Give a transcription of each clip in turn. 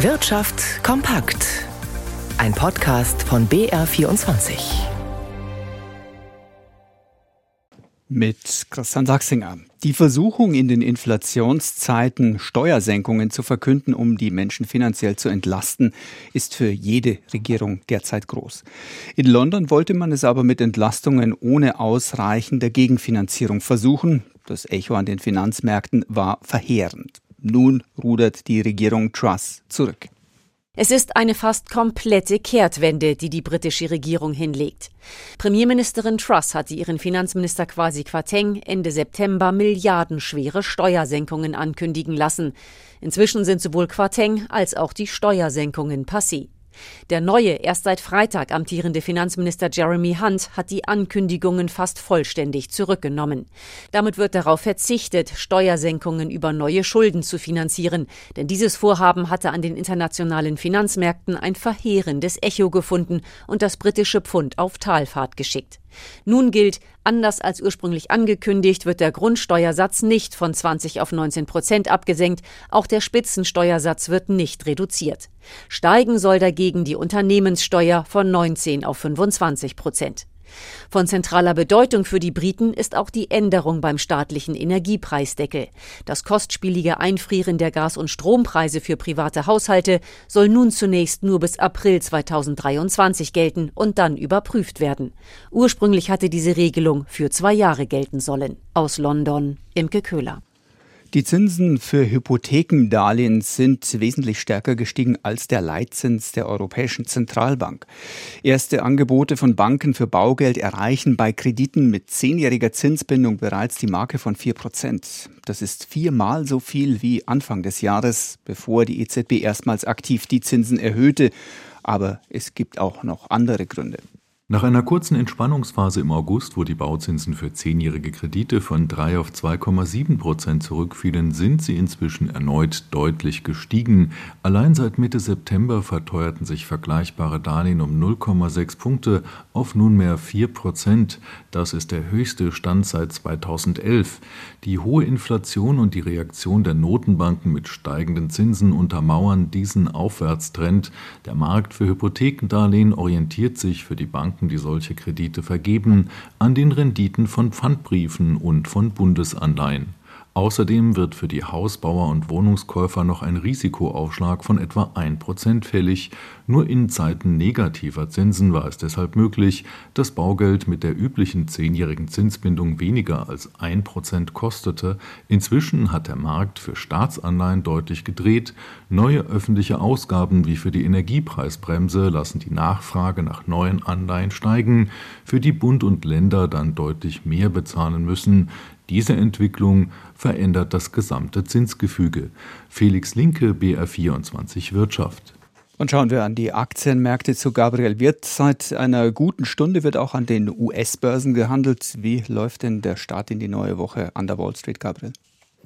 Wirtschaft kompakt. Ein Podcast von BR24. Mit Christian Sachsinger. Die Versuchung in den Inflationszeiten Steuersenkungen zu verkünden, um die Menschen finanziell zu entlasten, ist für jede Regierung derzeit groß. In London wollte man es aber mit Entlastungen ohne ausreichende Gegenfinanzierung versuchen. Das Echo an den Finanzmärkten war verheerend. Nun rudert die Regierung Truss zurück. Es ist eine fast komplette Kehrtwende, die die britische Regierung hinlegt. Premierministerin Truss hatte ihren Finanzminister Kwasi Kwarteng Ende September milliardenschwere Steuersenkungen ankündigen lassen. Inzwischen sind sowohl Kwarteng als auch die Steuersenkungen passé. Der neue, erst seit Freitag amtierende Finanzminister Jeremy Hunt hat die Ankündigungen fast vollständig zurückgenommen. Damit wird darauf verzichtet, Steuersenkungen über neue Schulden zu finanzieren, denn dieses Vorhaben hatte an den internationalen Finanzmärkten ein verheerendes Echo gefunden und das britische Pfund auf Talfahrt geschickt. Nun gilt, anders als ursprünglich angekündigt, wird der Grundsteuersatz nicht von 20 auf 19 Prozent abgesenkt, auch der Spitzensteuersatz wird nicht reduziert. Steigen soll dagegen die Unternehmenssteuer von 19 auf 25 Prozent. Von zentraler Bedeutung für die Briten ist auch die Änderung beim staatlichen Energiepreisdeckel. Das kostspielige Einfrieren der Gas- und Strompreise für private Haushalte soll nun zunächst nur bis April 2023 gelten und dann überprüft werden. Ursprünglich hatte diese Regelung für zwei Jahre gelten sollen. Aus London Imke Köhler. Die Zinsen für Hypothekendarlehen sind wesentlich stärker gestiegen als der Leitzins der Europäischen Zentralbank. Erste Angebote von Banken für Baugeld erreichen bei Krediten mit zehnjähriger Zinsbindung bereits die Marke von vier Prozent. Das ist viermal so viel wie Anfang des Jahres, bevor die EZB erstmals aktiv die Zinsen erhöhte. Aber es gibt auch noch andere Gründe. Nach einer kurzen Entspannungsphase im August, wo die Bauzinsen für zehnjährige Kredite von 3 auf 2,7 Prozent zurückfielen, sind sie inzwischen erneut deutlich gestiegen. Allein seit Mitte September verteuerten sich vergleichbare Darlehen um 0,6 Punkte auf nunmehr 4 Prozent. Das ist der höchste Stand seit 2011. Die hohe Inflation und die Reaktion der Notenbanken mit steigenden Zinsen untermauern diesen Aufwärtstrend. Der Markt für Hypothekendarlehen orientiert sich für die Banken Banken, die solche Kredite vergeben, an den Renditen von Pfandbriefen und von Bundesanleihen Außerdem wird für die Hausbauer und Wohnungskäufer noch ein Risikoaufschlag von etwa 1% fällig. Nur in Zeiten negativer Zinsen war es deshalb möglich, dass Baugeld mit der üblichen zehnjährigen Zinsbindung weniger als 1% kostete. Inzwischen hat der Markt für Staatsanleihen deutlich gedreht. Neue öffentliche Ausgaben wie für die Energiepreisbremse lassen die Nachfrage nach neuen Anleihen steigen, für die Bund und Länder dann deutlich mehr bezahlen müssen. Diese Entwicklung verändert das gesamte Zinsgefüge. Felix Linke, BR24 Wirtschaft. Und schauen wir an die Aktienmärkte zu Gabriel Wirth. Seit einer guten Stunde wird auch an den US-Börsen gehandelt. Wie läuft denn der Start in die neue Woche an der Wall Street, Gabriel?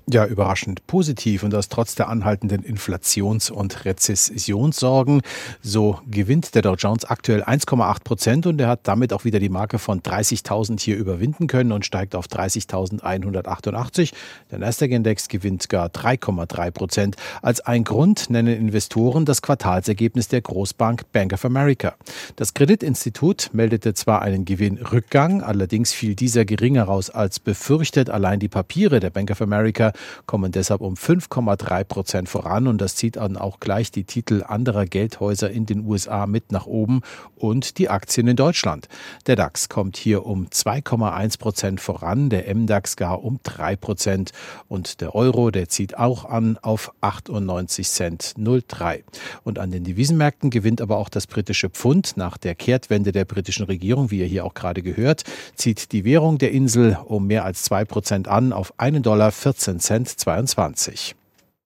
Ja, überraschend positiv und das trotz der anhaltenden Inflations- und Rezessionssorgen. So gewinnt der Dow Jones aktuell 1,8 Prozent und er hat damit auch wieder die Marke von 30.000 hier überwinden können und steigt auf 30.188. Der Nasdaq-Index gewinnt gar 3,3 Prozent. Als ein Grund nennen Investoren das Quartalsergebnis der Großbank Bank of America. Das Kreditinstitut meldete zwar einen Gewinnrückgang, allerdings fiel dieser geringer aus als befürchtet. Allein die Papiere der Bank of America Kommen deshalb um 5,3 Prozent voran und das zieht dann auch gleich die Titel anderer Geldhäuser in den USA mit nach oben und die Aktien in Deutschland. Der DAX kommt hier um 2,1 Prozent voran, der MDAX gar um 3 Prozent und der Euro, der zieht auch an auf 98 Cent 03. Und an den Devisenmärkten gewinnt aber auch das britische Pfund nach der Kehrtwende der britischen Regierung, wie ihr hier auch gerade gehört, zieht die Währung der Insel um mehr als 2 Prozent an auf 1,14 Dollar 14 1922.